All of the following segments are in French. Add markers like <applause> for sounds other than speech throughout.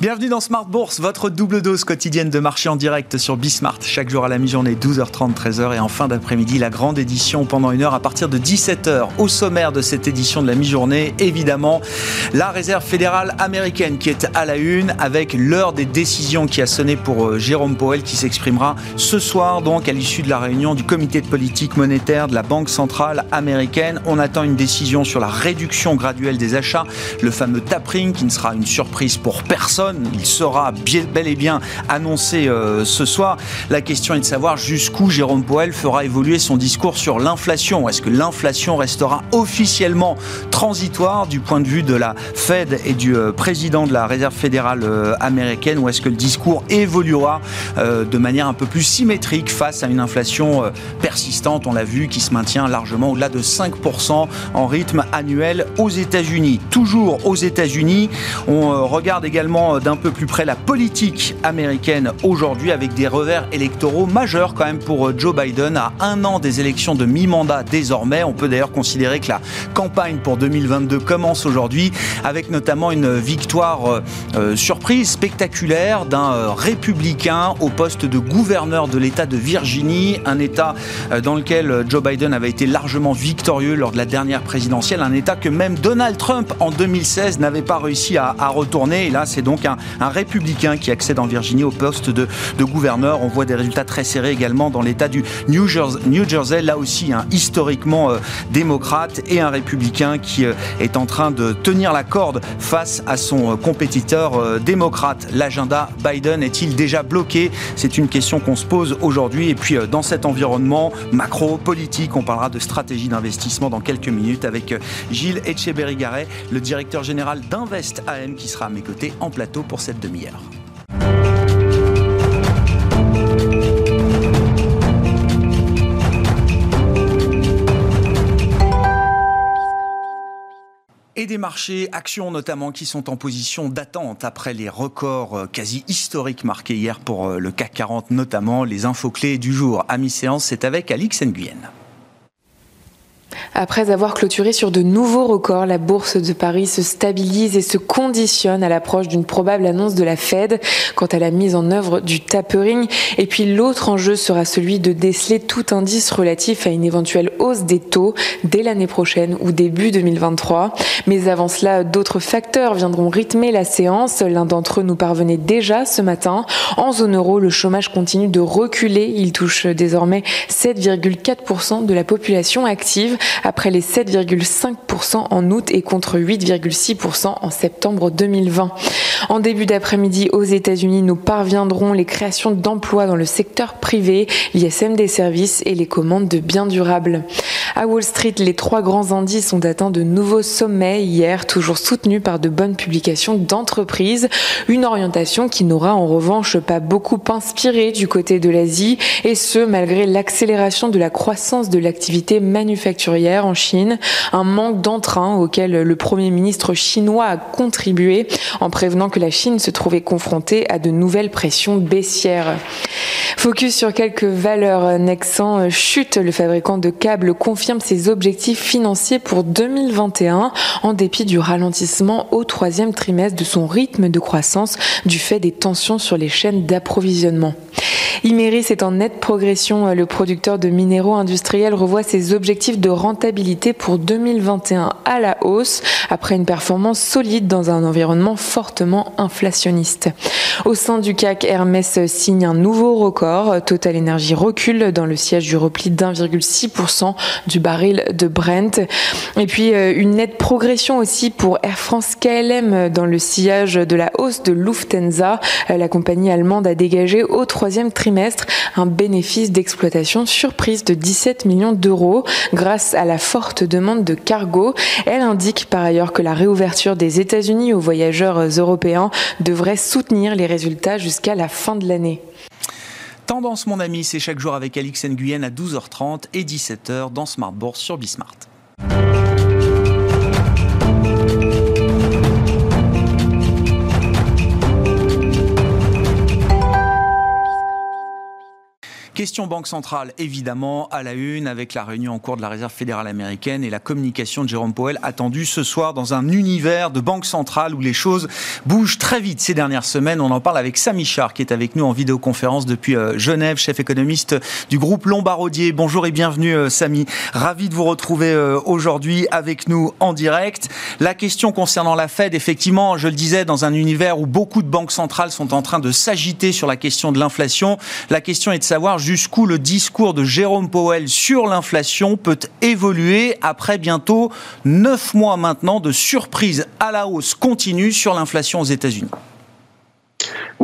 Bienvenue dans Smart Bourse, votre double dose quotidienne de marché en direct sur Bismart. Chaque jour à la mi-journée, 12h30, 13h. Et en fin d'après-midi, la grande édition pendant une heure à partir de 17h. Au sommaire de cette édition de la mi-journée, évidemment, la réserve fédérale américaine qui est à la une avec l'heure des décisions qui a sonné pour euh, Jérôme Powell qui s'exprimera ce soir, donc à l'issue de la réunion du comité de politique monétaire de la Banque centrale américaine. On attend une décision sur la réduction graduelle des achats, le fameux tapering qui ne sera une surprise pour personne il sera bel et bien annoncé euh, ce soir. La question est de savoir jusqu'où Jérôme Powell fera évoluer son discours sur l'inflation. Est-ce que l'inflation restera officiellement transitoire du point de vue de la Fed et du euh, président de la Réserve fédérale euh, américaine ou est-ce que le discours évoluera de manière un peu plus symétrique face à une inflation persistante, on l'a vu, qui se maintient largement au-delà de 5% en rythme annuel aux États-Unis? Toujours aux États-Unis, on regarde également d'un peu plus près la politique américaine aujourd'hui avec des revers électoraux majeurs quand même pour euh, Joe Biden à un an des élections de mi-mandat désormais. On peut d'ailleurs considérer que la campagne pour 2022 commence aujourd'hui avec notamment une victoire euh, euh, surprise, spectaculaire d'un républicain au poste de gouverneur de l'État de Virginie, un État dans lequel Joe Biden avait été largement victorieux lors de la dernière présidentielle, un État que même Donald Trump en 2016 n'avait pas réussi à, à retourner. Et là, c'est donc un, républicain qui accède en Virginie au poste de, gouverneur. On voit des résultats très serrés également dans l'État du New Jersey, là aussi un historiquement euh, démocrate et un républicain qui euh, est en train de tenir la corde face à son euh, compétiteur démocrate. L'agenda Biden est-il déjà bloqué? C'est une question qu'on se pose aujourd'hui. Et puis dans cet environnement macro-politique, on parlera de stratégie d'investissement dans quelques minutes avec Gilles Etcheberry-Garet, le directeur général d'Invest AM qui sera à mes côtés en plateau pour cette demi-heure. et des marchés, actions notamment, qui sont en position d'attente après les records euh, quasi historiques marqués hier pour euh, le CAC 40, notamment les infos clés du jour. À mi-séance, c'est avec Alix Nguyen. Après avoir clôturé sur de nouveaux records, la bourse de Paris se stabilise et se conditionne à l'approche d'une probable annonce de la Fed quant à la mise en œuvre du tapering. Et puis l'autre enjeu sera celui de déceler tout indice relatif à une éventuelle hausse des taux dès l'année prochaine ou début 2023. Mais avant cela, d'autres facteurs viendront rythmer la séance. L'un d'entre eux nous parvenait déjà ce matin. En zone euro, le chômage continue de reculer. Il touche désormais 7,4% de la population active après les 7,5% en août et contre 8,6% en septembre 2020. En début d'après-midi aux États-Unis, nous parviendrons les créations d'emplois dans le secteur privé, l'ISM des services et les commandes de biens durables. À Wall Street, les trois grands indices ont atteint de nouveaux sommets hier, toujours soutenus par de bonnes publications d'entreprises. Une orientation qui n'aura en revanche pas beaucoup inspiré du côté de l'Asie, et ce malgré l'accélération de la croissance de l'activité manufacturière en Chine, un manque d'entrain auquel le Premier ministre chinois a contribué en prévenant que la Chine se trouvait confrontée à de nouvelles pressions baissières. Focus sur quelques valeurs. Nexan chute, le fabricant de câbles ses objectifs financiers pour 2021 en dépit du ralentissement au troisième trimestre de son rythme de croissance du fait des tensions sur les chaînes d'approvisionnement. Imeris est en nette progression. Le producteur de minéraux industriels revoit ses objectifs de rentabilité pour 2021 à la hausse après une performance solide dans un environnement fortement inflationniste. Au sein du CAC, Hermès signe un nouveau record. Total Energy recule dans le siège du repli d'1,6% du baril de Brent. Et puis euh, une nette progression aussi pour Air France KLM dans le sillage de la hausse de Lufthansa. Euh, la compagnie allemande a dégagé au troisième trimestre un bénéfice d'exploitation surprise de 17 millions d'euros grâce à la forte demande de cargo. Elle indique par ailleurs que la réouverture des États-Unis aux voyageurs européens devrait soutenir les résultats jusqu'à la fin de l'année. Tendance, mon ami, c'est chaque jour avec Alix Nguyen à 12h30 et 17h dans Smart Bourse sur Bismart. Question Banque centrale, évidemment, à la une, avec la réunion en cours de la Réserve fédérale américaine et la communication de Jérôme Powell attendue ce soir dans un univers de banque centrale où les choses bougent très vite ces dernières semaines. On en parle avec Samy Char, qui est avec nous en vidéoconférence depuis euh, Genève, chef économiste du groupe Lombardier. Bonjour et bienvenue, euh, Samy. Ravi de vous retrouver euh, aujourd'hui avec nous en direct. La question concernant la Fed, effectivement, je le disais, dans un univers où beaucoup de banques centrales sont en train de s'agiter sur la question de l'inflation, la question est de savoir jusqu'où le discours de Jérôme Powell sur l'inflation peut évoluer après bientôt neuf mois maintenant de surprise à la hausse continue sur l'inflation aux États-Unis.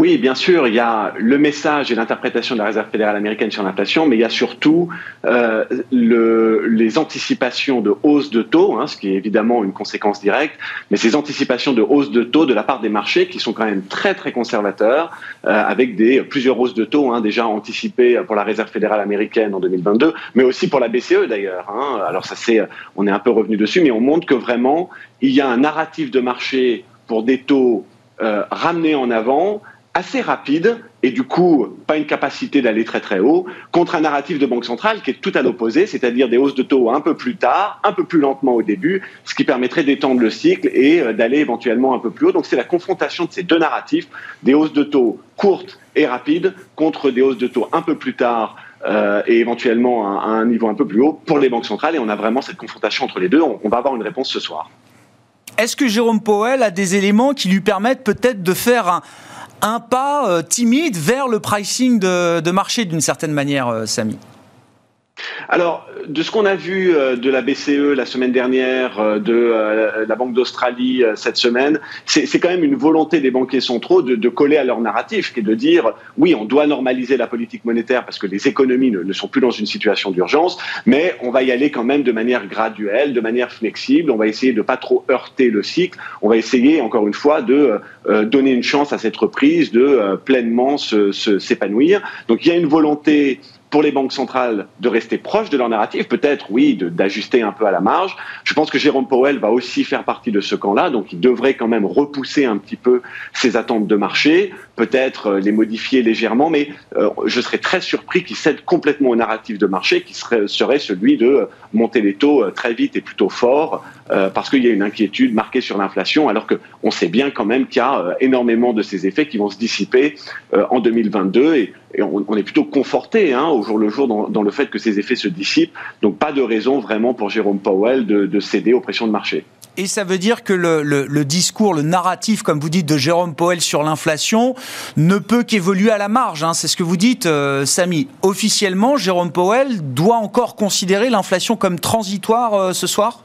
Oui, bien sûr, il y a le message et l'interprétation de la Réserve fédérale américaine sur l'inflation, mais il y a surtout euh, le, les anticipations de hausse de taux, hein, ce qui est évidemment une conséquence directe, mais ces anticipations de hausse de taux de la part des marchés qui sont quand même très très conservateurs, euh, avec des plusieurs hausses de taux hein, déjà anticipées pour la Réserve fédérale américaine en 2022, mais aussi pour la BCE d'ailleurs. Hein. Alors ça c'est, on est un peu revenu dessus, mais on montre que vraiment il y a un narratif de marché pour des taux euh, ramenés en avant assez rapide et du coup pas une capacité d'aller très très haut contre un narratif de banque centrale qui est tout à l'opposé, c'est-à-dire des hausses de taux un peu plus tard, un peu plus lentement au début, ce qui permettrait d'étendre le cycle et euh, d'aller éventuellement un peu plus haut. Donc c'est la confrontation de ces deux narratifs, des hausses de taux courtes et rapides contre des hausses de taux un peu plus tard euh, et éventuellement à, un niveau un peu plus haut pour les banques centrales. Et on a vraiment cette confrontation entre les deux. on va avoir une réponse ce soir. Est-ce que Jérôme Powell a des éléments qui lui permettent peut-être de faire un, un pas euh, timide vers le pricing de, marché d'une certaine manière, euh, Samy alors, de ce qu'on a vu euh, de la BCE la semaine dernière, euh, de euh, la Banque d'Australie cette semaine, c'est quand même une volonté des banquiers centraux de, coller à leur narratif, qui est de dire oui, on doit normaliser la politique monétaire parce que les économies ne, sont plus dans une situation d'urgence, mais on va y aller quand même de manière graduelle, de manière flexible. On va essayer de pas trop heurter le cycle. On va essayer, encore une fois, de donner une chance à cette reprise de pleinement s'épanouir. Donc il y a une volonté pour les banques centrales de rester proches de leur narratif, peut-être oui, d'ajuster un peu à la marge. Je pense que Jérôme Powell va aussi faire partie de ce camp-là, donc il devrait quand même repousser un petit peu ses attentes de marché, peut-être euh, les modifier légèrement, mais euh, je serais très surpris qu'il cède complètement au narratif de marché qui serait, serait celui de euh, monter les taux très vite et plutôt fort, parce qu'il y a une inquiétude marquée sur l'inflation, alors qu'on sait bien quand même qu'il y a énormément de ces effets qui vont se dissiper en 2022 et, on, est plutôt conforté hein, au jour le jour dans, le fait que ces effets se dissipent. Donc pas de raison vraiment pour Jérôme Powell de, de céder aux pressions de marché. Et ça veut dire que le, discours, le narratif, comme vous dites, de Jérôme Powell sur l'inflation ne peut qu'évoluer à la marge. Hein. C'est ce que vous dites, euh, Samy. Officiellement, Jérôme Powell doit encore considérer l'inflation comme transitoire euh, ce soir?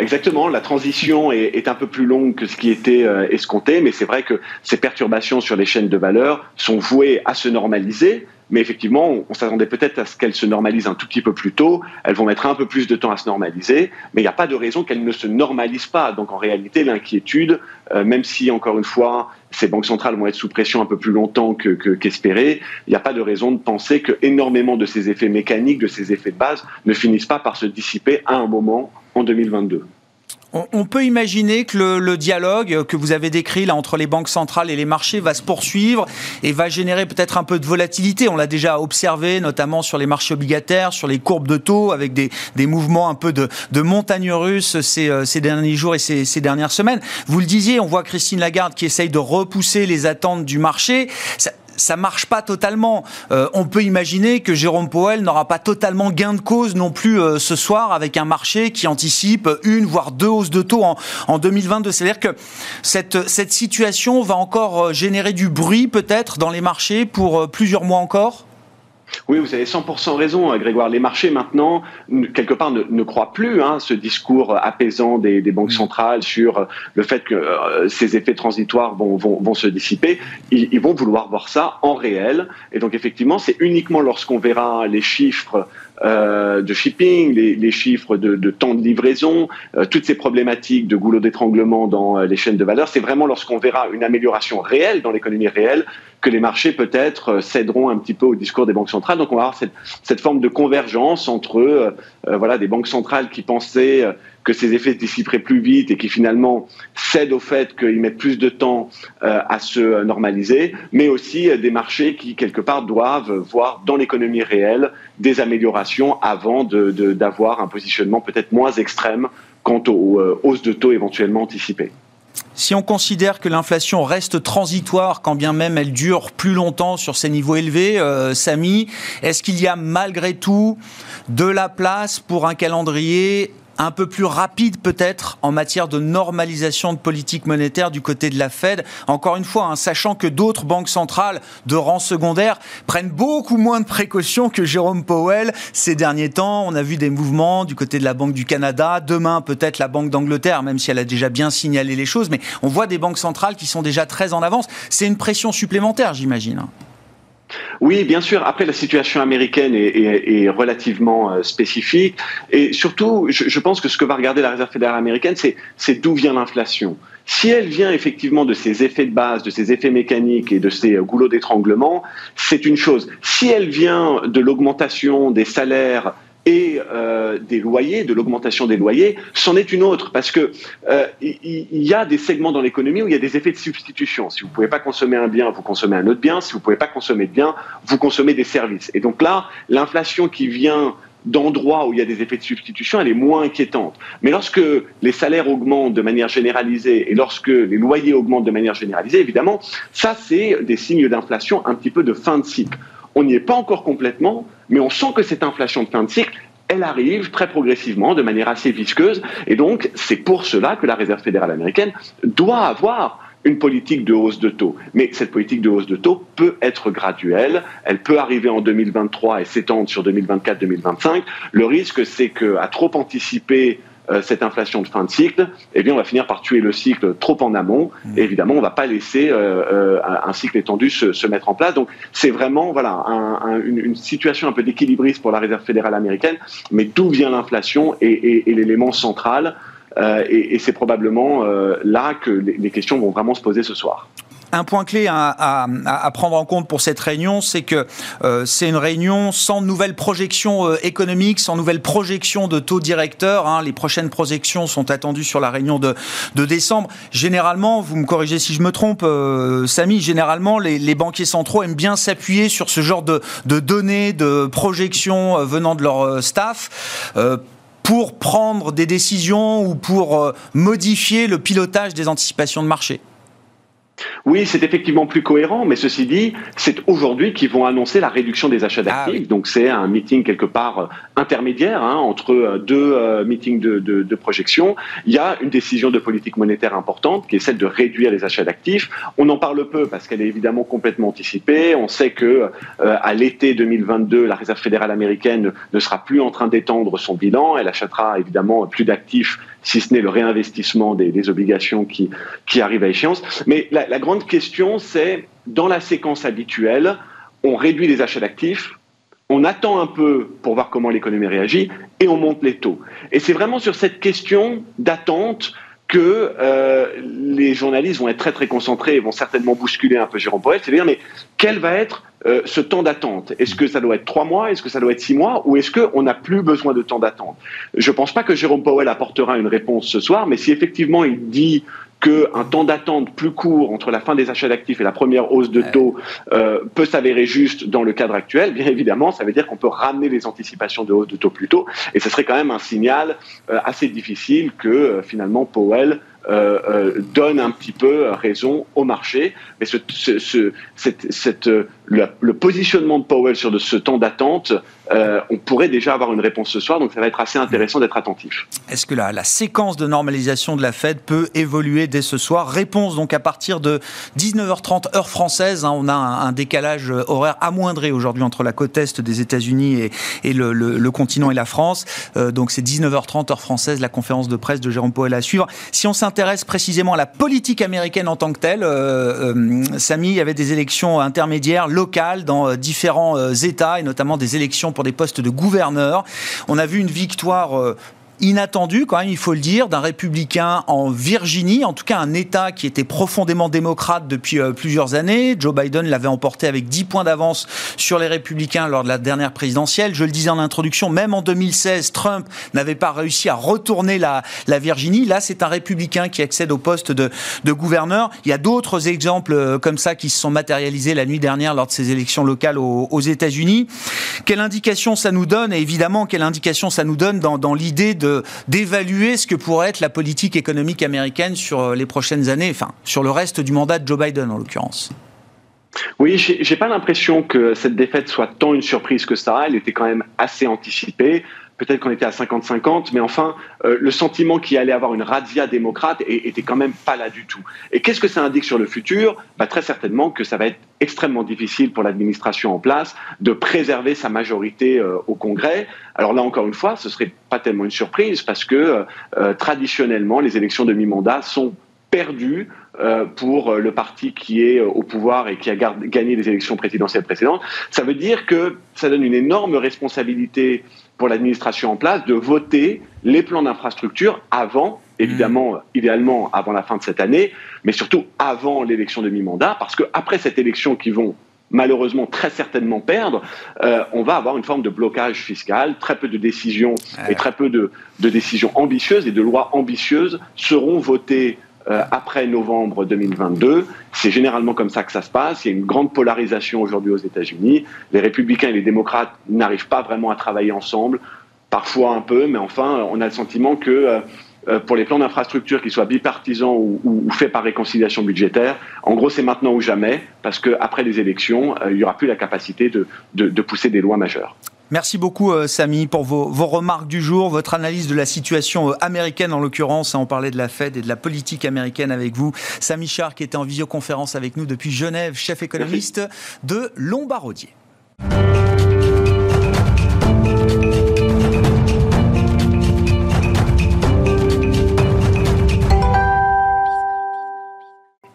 Exactement, la transition est, un peu plus longue que ce qui était euh, escompté, mais c'est vrai que ces perturbations sur les chaînes de valeur sont vouées à se normaliser, mais effectivement, on, s'attendait peut-être à ce qu'elles se normalisent un tout petit peu plus tôt. Elles vont mettre un peu plus de temps à se normaliser, mais il n'y a pas de raison qu'elles ne se normalisent pas. Donc en réalité, l'inquiétude, euh, même si encore une fois, ces banques centrales vont être sous pression un peu plus longtemps que, qu'espéré, il n'y a pas de raison de penser que énormément de ces effets mécaniques, de ces effets de base, ne finissent pas par se dissiper à un moment en 2022. On peut imaginer que le, dialogue que vous avez décrit là entre les banques centrales et les marchés va se poursuivre et va générer peut-être un peu de volatilité. On l'a déjà observé, notamment sur les marchés obligataires, sur les courbes de taux, avec des, mouvements un peu de, de montagne russe ces, euh, ces, derniers jours et ces, ces, dernières semaines. Vous le disiez, on voit Christine Lagarde qui essaye de repousser les attentes du marché. Ça marche pas totalement. Euh, on peut imaginer que Jérôme Powell n'aura pas totalement gain de cause non plus euh, ce soir avec un marché qui anticipe une voire deux hausses de taux en, en 2022. C'est-à-dire que cette, cette situation va encore euh, générer du bruit peut-être dans les marchés pour plusieurs mois encore? Oui, vous avez 100% raison, hein, Grégoire. Les marchés maintenant, quelque part, ne, croient plus hein, ce discours apaisant des, banques mm. centrales sur le fait que euh, ces effets transitoires vont, vont, se dissiper. Ils, vont vouloir voir ça en réel. Et donc, effectivement, c'est uniquement lorsqu'on verra les chiffres euh, de shipping, les, chiffres de, temps de livraison, euh, toutes ces problématiques de goulot d'étranglement dans les chaînes de valeur, c'est vraiment lorsqu'on verra une amélioration réelle dans l'économie réelle que les marchés peut-être euh, céderont un petit peu au discours des banques centrales. Donc on va avoir cette, cette forme de convergence entre euh, euh, voilà des banques centrales qui pensaient que ces effets se dissiperaient plus vite et qui finalement cèdent au fait qu'ils mettent plus de temps à se normaliser, mais aussi des marchés qui, quelque part, doivent voir dans l'économie réelle des améliorations avant d'avoir un positionnement peut-être moins extrême quant aux hausses de taux éventuellement anticipées. Si on considère que l'inflation reste transitoire, quand bien même elle dure plus longtemps sur ces niveaux élevés, euh, Samy, est-ce qu'il y a malgré tout de la place pour un calendrier un peu plus rapide peut-être en matière de normalisation de politique monétaire du côté de la Fed. Encore une fois, hein, sachant que d'autres banques centrales de rang secondaire prennent beaucoup moins de précautions que Jérôme Powell ces derniers temps. On a vu des mouvements du côté de la Banque du Canada, demain peut-être la Banque d'Angleterre, même si elle a déjà bien signalé les choses, mais on voit des banques centrales qui sont déjà très en avance. C'est une pression supplémentaire, j'imagine. Oui, bien sûr. Après, la situation américaine est, relativement euh, spécifique. Et surtout, je, pense que ce que va regarder la Réserve fédérale américaine, c'est d'où vient l'inflation. Si elle vient effectivement de ces effets de base, de ces effets mécaniques et de ces euh, goulots d'étranglement, c'est une chose. Si elle vient de l'augmentation des salaires et euh, des loyers, de l'augmentation des loyers, c'en est une autre parce que euh, y, a des segments dans l'économie où il y a des effets de substitution. Si vous ne pouvez pas consommer un bien, vous consommez un autre bien. Si vous ne pouvez pas consommer de bien, vous consommez des services. Et donc là, l'inflation qui vient d'endroits où il y a des effets de substitution, elle est moins inquiétante. Mais lorsque les salaires augmentent de manière généralisée et lorsque les loyers augmentent de manière généralisée, évidemment, ça, c'est des signes d'inflation un petit peu de fin de cycle. On n'y est pas encore complètement, mais on sent que cette inflation de fin de cycle, elle arrive très progressivement, de manière assez visqueuse, et donc c'est pour cela que la Réserve fédérale américaine doit avoir une politique de hausse de taux. Mais cette politique de hausse de taux peut être graduelle, elle peut arriver en 2023 et s'étendre sur 2024-2025. Le risque, c'est qu'à trop anticiper cette inflation de fin de cycle, eh bien, on va finir par tuer le cycle trop en amont. Mmh. Et évidemment, on ne va pas laisser euh, euh, un cycle étendu se, mettre en place. Donc, c'est vraiment voilà une, situation un peu d'équilibriste pour la Réserve fédérale américaine. Mais d'où vient l'inflation et, l'élément central et, c'est probablement là que les questions vont vraiment se poser ce soir. Un point clé à, prendre en compte pour cette réunion, c'est que euh, c'est une réunion sans nouvelles projections euh, économiques, sans nouvelles projections de taux directeurs. Hein. Les prochaines projections sont attendues sur la réunion de, décembre. Généralement, vous me corrigez si je me trompe, euh, Samy, généralement, les, banquiers centraux aiment bien s'appuyer sur ce genre de, de, données, de projections venant de leur staff pour prendre des décisions ou pour modifier le pilotage des anticipations de marché. Oui, c'est effectivement plus cohérent, mais ceci dit, c'est aujourd'hui qu'ils vont annoncer la réduction des achats ah d'actifs. Donc c'est un meeting quelque part euh, intermédiaire hein, entre euh, deux euh, meetings de, de, projection. Il y a une décision de politique monétaire importante qui est celle de réduire les achats d'actifs. On en parle peu parce qu'elle est évidemment complètement anticipée. On sait que à l'été 2022, la Réserve fédérale américaine ne sera plus en train d'étendre son bilan. Elle achètera évidemment plus d'actifs si ce n'est le réinvestissement des, obligations qui, qui arrivent à échéance. Mais la, la grande question, c'est dans la séquence habituelle, on réduit les achats d'actifs, on attend un peu pour voir comment l'économie réagit et on monte les taux. Et c'est vraiment sur cette question d'attente que euh, les journalistes vont être très très concentrés et vont certainement bousculer un peu Jérôme Powell, c'est-à-dire mais quel va être euh, ce temps d'attente? Est-ce que ça doit être trois mois? Est-ce que ça doit être six mois? Ou est-ce qu'on n'a plus besoin de temps d'attente? Je ne pense pas que Jérôme Powell apportera une réponse ce soir, mais si effectivement il dit qu'un temps d'attente plus court entre la fin des achats d'actifs et la première hausse de taux euh, peut s'avérer juste dans le cadre actuel, bien évidemment, ça veut dire qu'on peut ramener les anticipations de hausse de taux plus tôt, et ce serait quand même un signal euh, assez difficile que euh, finalement Powell euh, euh, donne un petit peu raison au marché. Mais ce, ce, cette, cette, le, positionnement de Powell sur de ce temps d'attente, euh, on pourrait déjà avoir une réponse ce soir, donc ça va être assez intéressant d'être attentif. Est-ce que la, la, séquence de normalisation de la Fed peut évoluer dès ce soir? Réponse donc à partir de 19h30 heure française. Hein, on a un, décalage horaire amoindré aujourd'hui entre la côte est des États-Unis et, le, continent et la France. Euh, donc c'est 19h30 heure française, la conférence de presse de Jérôme Powell à suivre. Si on s'intéresse précisément à la politique américaine en tant que telle, euh, euh, Samy, il y avait des élections intermédiaires locales dans euh, différents États, et notamment des élections pour des postes de gouverneurs. On a vu une victoire inattendu, quand même, il faut le dire, d'un républicain en Virginie, en tout cas un État qui était profondément démocrate depuis euh, plusieurs années. Joe Biden l'avait emporté avec 10 points d'avance sur les républicains lors de la dernière présidentielle. Je le disais en introduction, même en 2016, Trump n'avait pas réussi à retourner la, la Virginie. Là, c'est un républicain qui accède au poste de, de gouverneur. Il y a d'autres exemples euh, comme ça qui se sont matérialisés la nuit dernière lors de ces élections locales aux, aux États-Unis. Quelle indication ça nous donne Et évidemment, quelle indication ça nous donne dans, l'idée d'évaluer ce que pourrait être la politique économique américaine sur euh, les prochaines années, enfin sur le reste du mandat de Joe Biden en l'occurrence? Oui, j'ai pas l'impression que cette défaite soit tant une surprise que ça. Elle était quand même assez anticipée. Peut-être qu'on était à 50-50, mais enfin, euh, le sentiment qu'il allait avoir une razzia démocrate était quand même pas là du tout. Et qu'est-ce que ça indique sur le futur? Bah, Très certainement que ça va être extrêmement difficile pour l'administration en place de préserver sa majorité euh, au Congrès. Alors là, encore une fois, ce serait pas tellement une surprise parce que euh, traditionnellement, les élections de mi-mandat sont perdues pour le parti qui est au pouvoir et qui a gagné les élections présidentielles précédentes. Ça veut dire que ça donne une énorme responsabilité pour l'administration en place de voter les plans d'infrastructure avant, évidemment, mmh. idéalement avant la fin de cette année, mais surtout avant l'élection de mi-mandat, parce qu'après cette élection qu'ils vont malheureusement très certainement perdre, euh, on va avoir une forme de blocage fiscal, très peu de décisions et très peu de, de décisions ambitieuses et de lois ambitieuses seront votées euh, après novembre 2022. C'est généralement comme ça que ça se passe. Il y a une grande polarisation aujourd'hui aux États-Unis. Les républicains et les démocrates n'arrivent pas vraiment à travailler ensemble, parfois un peu, mais enfin, on a le sentiment que euh, euh, pour les plans d'infrastructure, qu'ils soient bipartisans ou, faits par réconciliation budgétaire, en gros, c'est maintenant ou jamais, parce qu'après les élections, il n'y aura plus la capacité de, de pousser des lois majeures. Merci beaucoup, euh, Samy, pour vos, remarques du jour, votre analyse de la situation euh, américaine en l'occurrence. On parlait de la Fed et de la politique américaine avec vous. Samy Char, qui était en visioconférence avec nous depuis Genève, chef économiste de Lombardier.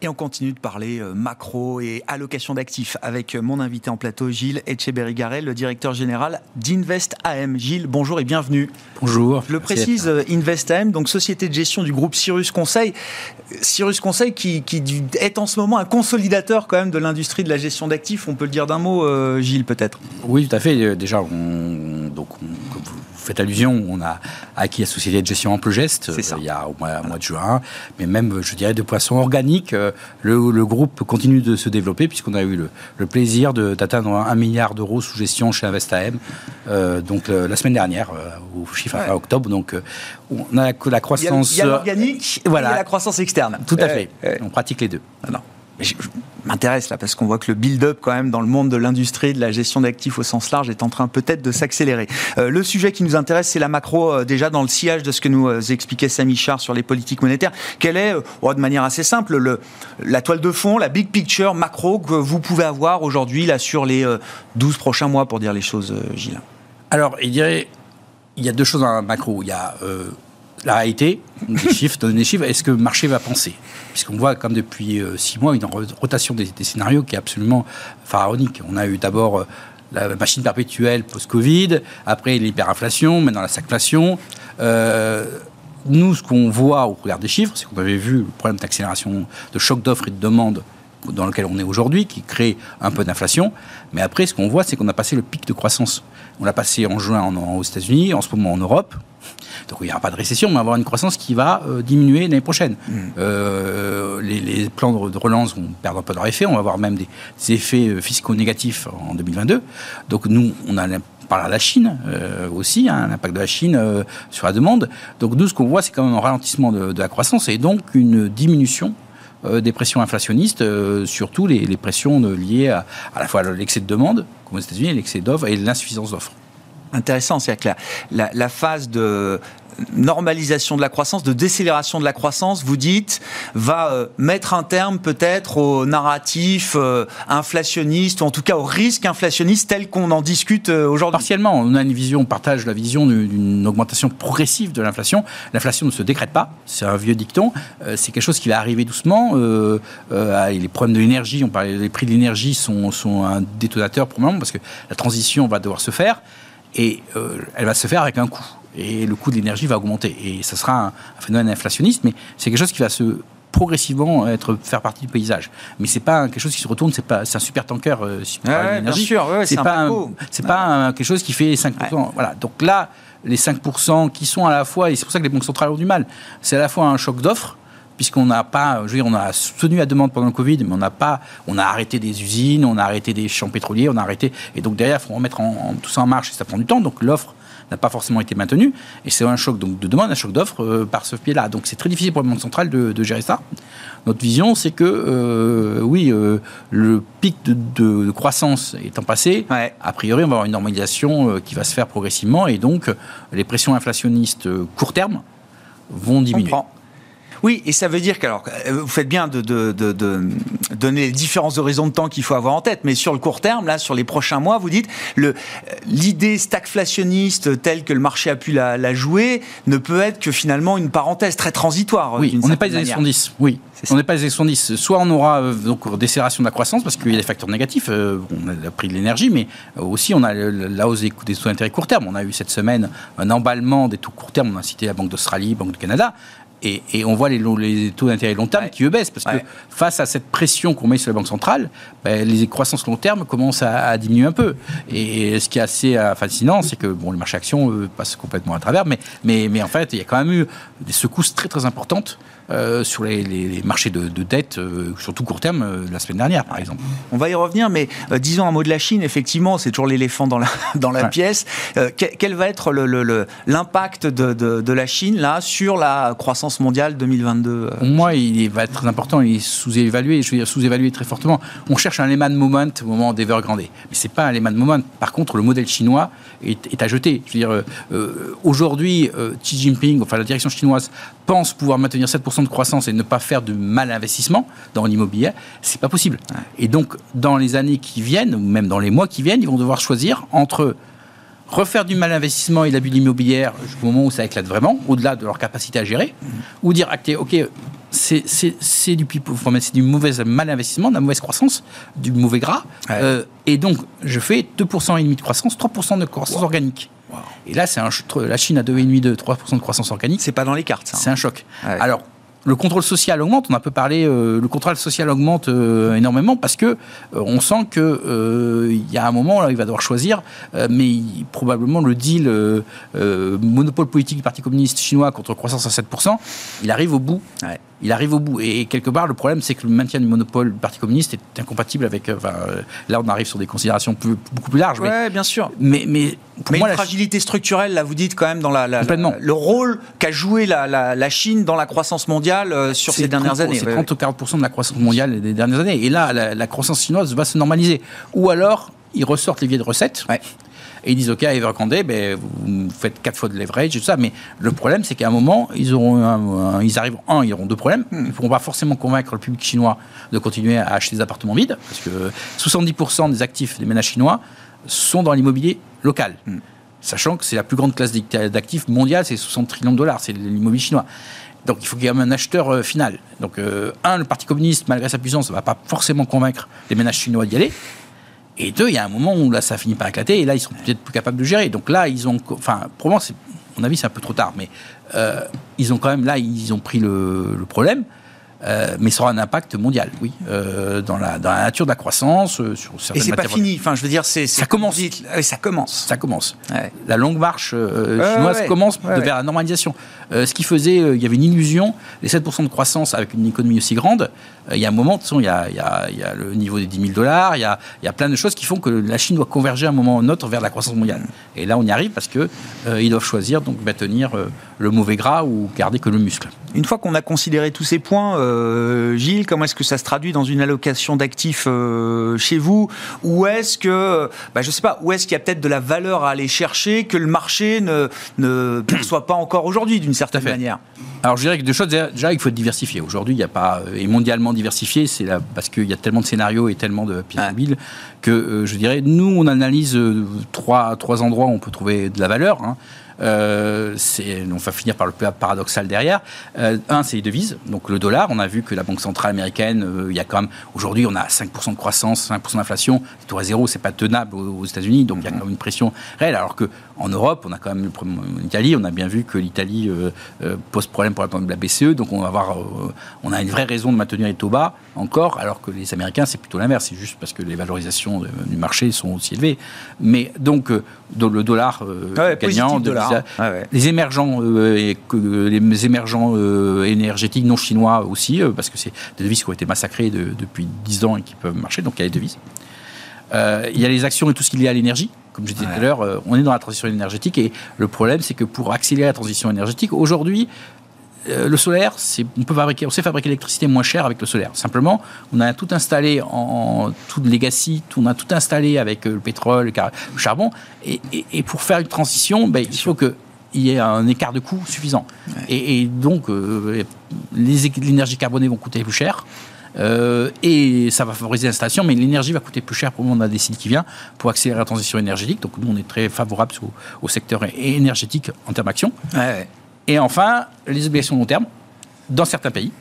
Et on continue de parler euh, macro et allocation d'actifs avec euh, mon invité en plateau, Gilles Etcheberry-Garel, le directeur général d'Invest AM. Gilles, bonjour et bienvenue. Bonjour. Je le précise, euh, Invest AM, donc société de gestion du groupe Cyrus Conseil. Cyrus Conseil qui, est en ce moment un consolidateur quand même de l'industrie de la gestion d'actifs. On peut le dire d'un mot, Gilles, peut-être? Oui, tout à fait. Déjà, on, donc, faites allusion, on a acquis la société de gestion Amplegest euh, il y a au mois, mois, de juin, mais même, je dirais, de poissons organiques, euh, le, groupe continue de se développer puisqu'on a eu le, plaisir d'atteindre un milliard d'euros sous gestion chez InvestAM, euh, donc la semaine dernière, au chiffre à octobre. Donc, on a la croissance. Il y a l'organique voilà. et la croissance externe. Tout à fait. On pratique les deux. Non je, m'intéresse là parce qu'on voit que le build-up quand même dans le monde de l'industrie, de la gestion d'actifs au sens large est en train peut-être de s'accélérer. Euh, le sujet qui nous intéresse, c'est la macro, euh, déjà dans le sillage de ce que nous euh, expliquait Samy Char sur les politiques monétaires. Quelle est, oh, de manière assez simple, le, la toile de fond, la big picture macro que vous pouvez avoir aujourd'hui là sur les 12 prochains mois pour dire les choses, Gilles? Alors, il dirait, il y a deux choses dans la macro. Il y a la réalité, des <laughs> chiffres, donner des chiffres, est-ce que le marché va penser? Puisqu'on voit comme depuis euh, six mois une rotation des, scénarios qui est absolument pharaonique. On a eu d'abord euh, la machine perpétuelle post-Covid, après l'hyperinflation, maintenant la stagflation. Euh, nous, ce qu'on voit au regard des chiffres, c'est qu'on avait vu le problème d'accélération, de choc d'offres et de demande dans lequel on est aujourd'hui, qui crée un peu d'inflation. Mais après, ce qu'on voit, c'est qu'on a passé le pic de croissance. On l'a passé en juin aux États-Unis, en ce moment en Europe. Donc il n'y aura pas de récession, mais on va avoir une croissance qui va euh, diminuer l'année prochaine. Mmh. Euh, les, plans de, relance vont perdre un peu leur effet, on va avoir même des, effets euh, fiscaux négatifs en 2022. Donc nous, on a par la Chine aussi, hein, l'impact de la Chine sur la demande. Donc nous, ce qu'on voit, c'est quand même un ralentissement de, la croissance et donc une diminution des pressions inflationnistes, surtout les, pressions liées à, à la fois à l'excès de demande, comme aux États-Unis, l'excès d'offres et l'insuffisance d'offres intéressant. C'est-à-dire que la, phase de normalisation de la croissance, de décélération de la croissance, vous dites, va euh, mettre un terme peut-être au narratif euh, inflationniste, ou en tout cas au risque inflationniste tel qu'on en discute euh, aujourd'hui Partiellement, on a une vision, on partage la vision d'une augmentation progressive de l'inflation. L'inflation ne se décrète pas, c'est un vieux dicton, c'est quelque chose qui va arriver doucement. les problèmes de l'énergie, on parlait des prix de l'énergie sont, sont un détonateur pour le moment, parce que la transition va devoir se faire et euh, elle va se faire avec un coût. et le coût de l'énergie va augmenter. Et ça sera un, phénomène inflationniste, mais c'est quelque chose qui va se progressivement être faire partie du paysage. Mais c'est pas quelque chose qui se retourne, c'est pas c'est un super tanker euh, bien sûr, c'est pas c'est pas quelque chose qui fait 5 Voilà. Donc là, les 5% qui sont à la fois et c'est pour ça que les banques centrales ont du mal. C'est à la fois un choc d'offres puisqu'on n'a pas, je veux dire, on a soutenu la demande pendant le Covid, mais on n'a pas, on a arrêté des usines, on a arrêté des champs pétroliers, on a arrêté, et donc derrière, il faut remettre en, tout ça en marche, et ça prend du temps, donc l'offre n'a pas forcément été maintenue, et c'est un choc donc, de demande, un choc d'offre euh, par ce pied-là. Donc c'est très difficile pour le monde central de, gérer ça. Notre vision, c'est que, euh, oui, euh, le pic de, croissance étant passé, a priori, on va avoir une normalisation qui va se faire progressivement, et donc les pressions inflationnistes court terme vont diminuer. Oui, et ça veut dire que, alors, euh, vous faites bien de, donner les différents horizons de temps qu'il faut avoir en tête, mais sur le court terme, là, sur les prochains mois, vous dites, l'idée stagflationniste telle que le marché a pu la, jouer ne peut être que finalement une parenthèse très transitoire. Oui, on n'est pas les années 70, oui. On n'est pas les années 70. Soit on aura euh, donc décélération de la croissance parce qu'il y a des facteurs négatifs. Euh, on a le prix de l'énergie, mais aussi on a la hausse des, des taux d'intérêt court terme. On a eu cette semaine un emballement des taux court terme. On a cité la Banque d'Australie, Banque du Canada. Et, on voit les, les taux d'intérêt long terme qui eux baissent. Parce que face à cette pression qu'on met sur la banque centrale, ben, les croissances long terme commencent à, diminuer un peu. Et, ce qui est assez euh, fascinant, c'est que bon, le marché action passe complètement à travers, mais, mais, mais en fait, il y a quand même eu des secousses très très importantes euh, sur les, marchés de, dette, euh, surtout court terme, euh, la semaine dernière, par exemple. On va y revenir, mais disons un mot de la Chine. Effectivement, c'est toujours l'éléphant dans la, <laughs> dans la pièce. quel va être l'impact de, de, la Chine là sur la croissance mondiale 2022 Moi, il va être très important. Il est sous-évalué. Je veux dire sous-évalué très fortement. On cherche un Lehman Moment au moment d'Evergrande, mais c'est pas un Lehman Moment. Par contre, le modèle chinois est, à jeter. Je veux dire, aujourd'hui, Xi Jinping, enfin la direction chinoise, pense pouvoir maintenir 7% de croissance et ne pas faire de mal investissement dans l'immobilier, c'est pas possible. Et donc, dans les années qui viennent, ou même dans les mois qui viennent, ils vont devoir choisir entre refaire du mal investissement et l'abus de l'immobilier au moment où ça éclate vraiment, au-delà de leur capacité à gérer, ou dire, ok, c'est du, du mauvais mal investissement, de la mauvaise croissance, du mauvais gras, euh, et donc je fais 2% et demi de croissance, 3% de croissance organique. Et là, c'est la Chine a 2,5 de 3% de croissance organique. C'est pas dans les cartes. C'est un choc. Alors, le contrôle social augmente. On a peu parlé. Euh, le contrôle social augmente euh, énormément parce que euh, on sent que il y a un moment là, il va devoir choisir. mais probablement le deal monopole politique du Parti communiste chinois contre croissance à 7%, il arrive au bout. Il arrive au bout. Et, quelque part, le problème, c'est que le maintien du monopole du Parti communiste est incompatible avec. là, on arrive sur des considérations beaucoup plus larges. Oui, bien sûr. Mais, mais pour moi, la fragilité structurelle, là, vous dites quand même dans la, le rôle qu'a joué la, Chine dans la croissance mondiale euh, sur ces dernières années. C'est 30 ou 40% de la croissance mondiale des dernières années. Et là, la, croissance chinoise va se normaliser. Ou alors, ils ressortent les vieilles recettes. Et ils disent, OK, à Evergrande, ben, vous faites quatre fois de leverage et tout ça. Mais le problème, c'est qu'à un moment, ils, auront ils arrivent, un, ils auront deux problèmes. Hmm. Ils ne pourront pas forcément convaincre le public chinois de continuer à acheter des appartements vides. Parce que 70% des actifs des ménages chinois sont dans l'immobilier local. Hmm. Sachant que c'est la plus grande classe d'actifs mondiale, c'est 60 trillions de dollars, c'est l'immobilier chinois. Donc il faut qu'il y ait un acheteur euh, final. Donc, euh, un, le Parti communiste, malgré sa puissance, ne va pas forcément convaincre les ménages chinois d'y aller. Et deux, il y a un moment où là, ça finit par éclater, et là, ils sont peut-être plus capables de gérer. Donc là, ils ont. Enfin, probablement, à mon avis, c'est un peu trop tard, mais euh, ils ont quand même, là, ils ont pris le problème. Euh, mais ça aura un impact mondial, oui, euh, dans, la, dans la nature de la croissance, euh, sur certaines Et c'est pas fini, enfin, je veux dire, c'est... Ça commence. ça commence. Ça commence. La longue marche chinoise commence vers la normalisation. ce qui faisait, il y avait une illusion, les 7% de croissance avec une économie aussi grande, il y a un moment, de toute façon, il y a, il y a, il y a le niveau des 10 000 dollars, il y, a, il y a plein de choses qui font que la Chine doit converger à un moment ou un autre vers la croissance mondiale. Et là, on y arrive parce qu'ils ils doivent choisir, donc, maintenir le mauvais gras ou garder que le muscle. Une fois qu'on a considéré tous ces points, euh, Gilles, comment est-ce que ça se traduit dans une allocation d'actifs euh, chez vous? Ou est-ce que, bah, je sais pas, où est-ce qu'il y a peut-être de la valeur à aller chercher que le marché ne, ne <clears throat> perçoit pas encore aujourd'hui d'une certaine manière? Alors je dirais que deux choses, déjà il faut être diversifié. Aujourd'hui il n'y a pas, et mondialement diversifié, c'est là parce qu'il y a tellement de scénarios et tellement de pièces mobiles que euh, je dirais, nous on analyse trois, trois endroits où on peut trouver de la valeur. Hein. Euh, on va finir par le paradoxal derrière. Euh, un, c'est les devises, donc le dollar. On a vu que la Banque centrale américaine, euh, il y a quand même, aujourd'hui, on a 5% de croissance, 5% d'inflation. Le taux à zéro, c'est pas tenable aux, États-Unis, donc il y a quand même une pression réelle. Alors qu'en Europe, on a quand même, en Italie, on a bien vu que l'Italie pose problème pour la BCE, donc on va avoir, on a une vraie raison de maintenir les taux bas encore, alors que les Américains, c'est plutôt l'inverse. C'est juste parce que les valorisations du marché sont aussi élevées. Mais donc, le dollar gagnant, les émergents, euh, et les émergents euh, énergétiques non chinois aussi, euh, parce que c'est des devises qui ont été massacrées depuis 10 ans et qui peuvent marcher, donc il y a les devises. il y a les actions et tout ce qui est lié à l'énergie. Comme je disais tout à l'heure, on est dans la transition énergétique et le problème, c'est que pour accélérer la transition énergétique, aujourd'hui, le solaire, on peut fabriquer, on sait fabriquer l'électricité moins chère avec le solaire. Simplement, on a tout installé en, tout legacy, on a tout installé avec le pétrole, le charbon, et, pour faire une transition, ben, il faut que il y ait un écart de coût suffisant. Et, donc, euh, l'énergie carbonée vont coûter plus cher. Euh, et ça va favoriser l'installation, mais l'énergie va coûter plus cher pour le monde a décidé qui vient pour accélérer la transition énergétique. Donc nous, on est très favorable au, secteur énergétique en termes d'action. Et enfin, les obligations long terme, dans certains pays,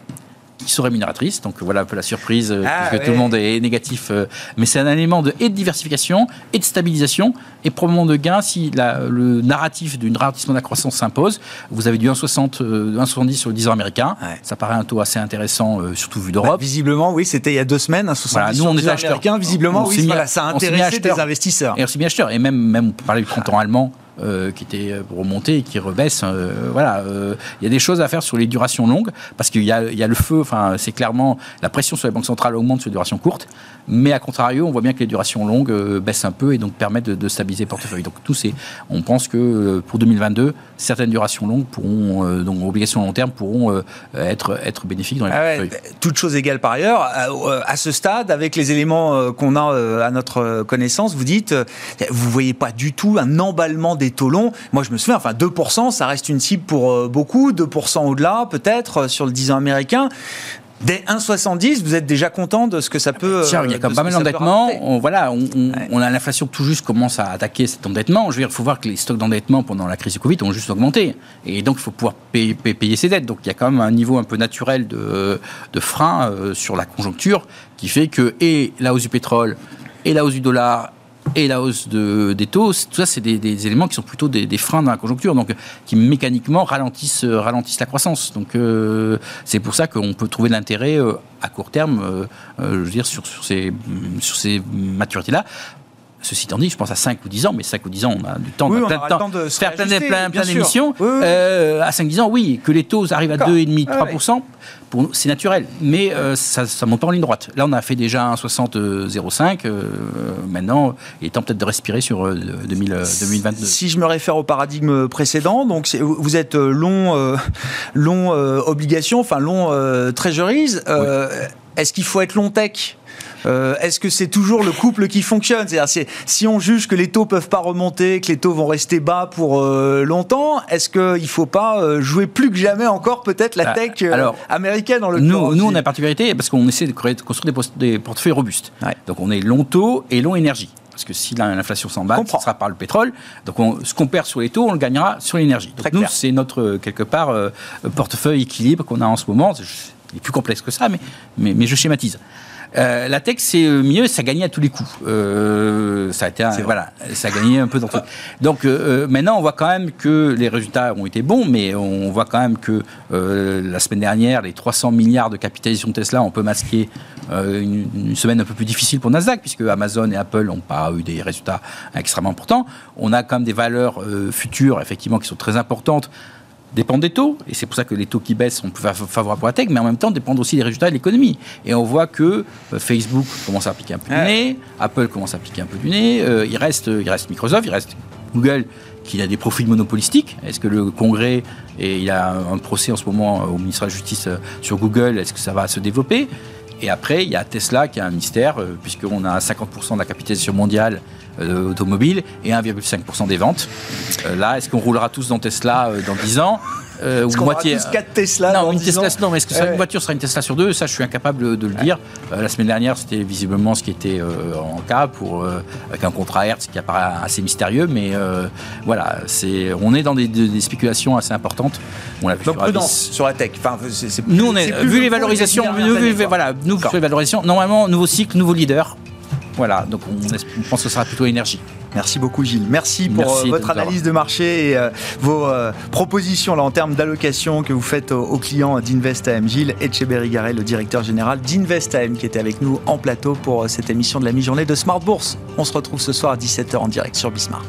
qui sont rémunératrices. Donc voilà un peu la surprise, euh, ah, que tout le monde est négatif. Euh, mais c'est un élément de, et de diversification et de stabilisation et probablement de gain si le narratif d'un ralentissement de la croissance s'impose. Vous avez du 1,60, 1,70 euh, sur le 10 ans américain. Ça paraît un taux assez intéressant, surtout vu d'Europe. Bah, visiblement, oui, c'était il y a deux semaines, 1,70 nous, on est acheteurs. Visiblement, oui, ça a intéressé des investisseurs. Et on s'est mis acheteurs. Et même, même on peut parler du 30 ans allemand euh, qui était remonté et qui rebaisse. Euh, voilà, euh, il y a des choses à faire sur les durations longues parce qu'il y, y, a le feu. Enfin, c'est clairement la pression sur les banques centrales augmente sur les durations courtes, mais à contrario, on voit bien que les durations longues baissent un peu et donc permettent de, stabiliser le portefeuille. Donc tout c'est, on pense que pour 2022, certaines durations longues pourront, donc obligations long terme, pourront être être bénéfiques dans les ah portefeuilles. Toutes choses égales par ailleurs, à, ce stade, avec les éléments qu'on a à notre connaissance, vous dites, vous voyez pas du tout un emballement des taux longs. Moi, je me souviens, enfin, 2%, ça reste une cible pour euh, beaucoup, 2% au-delà, peut-être, euh, sur le 10 ans américain. Dès 1,70, vous êtes déjà content de ce que ça peut. Tiens, il y a quand même pas mal d'endettement. On, voilà, on, a l'inflation tout juste commence à attaquer cet endettement. Je veux dire, il faut voir que les stocks d'endettement pendant la crise du Covid ont juste augmenté. Et donc, il faut pouvoir payer, payer, ses dettes. Donc, il y a quand même un niveau un peu naturel de, de frein euh, sur la conjoncture qui fait que, et la hausse du pétrole, et la hausse du dollar, et la hausse de, des taux, tout ça, c'est des, éléments qui sont plutôt des, freins dans la conjoncture, donc qui mécaniquement ralentissent, ralentissent la croissance. Donc euh, c'est pour ça qu'on peut trouver de l'intérêt euh, à court terme, euh, je veux dire, sur, sur ces, sur ces maturités-là. Ceci étant dit, je pense à 5 ou 10 ans, mais 5 ou 10 ans, on a du temps, oui, plein, de temps de faire plein, plein, plein d'émissions. Euh, à 5-10 ans, oui, que les taux arrivent à 2,5-3%, c'est naturel, mais euh, ça ne monte pas en ligne droite. Là, on a fait déjà un 60,05. Euh, maintenant, il est temps peut-être de respirer sur 2022. Si je me réfère au paradigme précédent, donc vous êtes long, long obligation, enfin long treasuries. Est-ce qu'il faut être long tech? Euh, est-ce que c'est toujours le couple qui fonctionne? C'est-à-dire, si on juge que les taux peuvent pas remonter, que les taux vont rester bas pour euh, longtemps, est-ce qu'il ne faut pas euh, jouer plus que jamais encore peut-être la bah, tech américaine dans le nous, nous, on a la particularité parce qu'on essaie de construire des, portefeuilles robustes. Donc, on est long taux et long énergie. Parce que si l'inflation s'en ce sera par le pétrole. Donc, ce qu'on perd sur les taux, on le gagnera sur l'énergie. Donc, nous, c'est notre, quelque part, portefeuille équilibre qu'on a en ce moment. Il est plus complexe que ça, mais, mais, mais je schématise. Euh, la tech, c'est euh, mieux, ça gagnait à tous les coups. Euh, ça a été, voilà, ça a gagné un peu dans tout. Donc maintenant, on voit quand même que les résultats ont été bons, mais on voit quand même que la semaine dernière, les 300 milliards de capitalisation de Tesla, on peut masquer une, semaine un peu plus difficile pour Nasdaq, puisque Amazon et Apple n'ont pas eu des résultats extrêmement importants. On a quand même des valeurs futures, effectivement, qui sont très importantes dépendent des taux, et c'est pour ça que les taux qui baissent sont plus favorables pour la tech, mais en même temps dépendent aussi des résultats de l'économie. Et on voit que euh, Facebook commence à appliquer un peu du nez, Apple commence à appliquer un peu du nez, euh, il, reste, il reste Microsoft, il reste Google qui a des profils monopolistiques. Est-ce que le Congrès, et il y a un procès en ce moment au ministère de la Justice euh, sur Google, est-ce que ça va se développer? Et après, il y a Tesla qui a un mystère, puisqu'on a 50% de la capitalisation mondiale euh, automobile et 1,5% des ventes. Euh, là, est-ce qu'on roulera tous dans Tesla euh, dans 10 ans Euh, ou moitié. Tous 4 Tesla. Non, une Tesla, non, mais est-ce que une voiture sera une Tesla sur deux? Ça, je suis incapable de le dire. la semaine dernière, c'était visiblement ce qui était en cas pour avec un contrat Hertz qui apparaît assez mystérieux, mais voilà, c'est on est dans des, spéculations assez importantes. On l'a vu Donc, prudence sur la tech. Enfin, nous, on est, vu les valorisations, voilà, nous, les valorisations, normalement, nouveau cycle, nouveau leader. Voilà, donc on, pense que ce sera plutôt énergie. Merci beaucoup Gilles. Merci pour euh, votre analyse de marché et euh, vos euh, propositions là, en termes d'allocation que vous faites aux, clients d'Invest AM. Gilles Etcheberry Garel, le directeur général d'Invest AM, qui était avec nous en plateau pour cette émission de la mi-journée de Smart Bourse. On se retrouve ce soir à 17h en direct sur Bismart.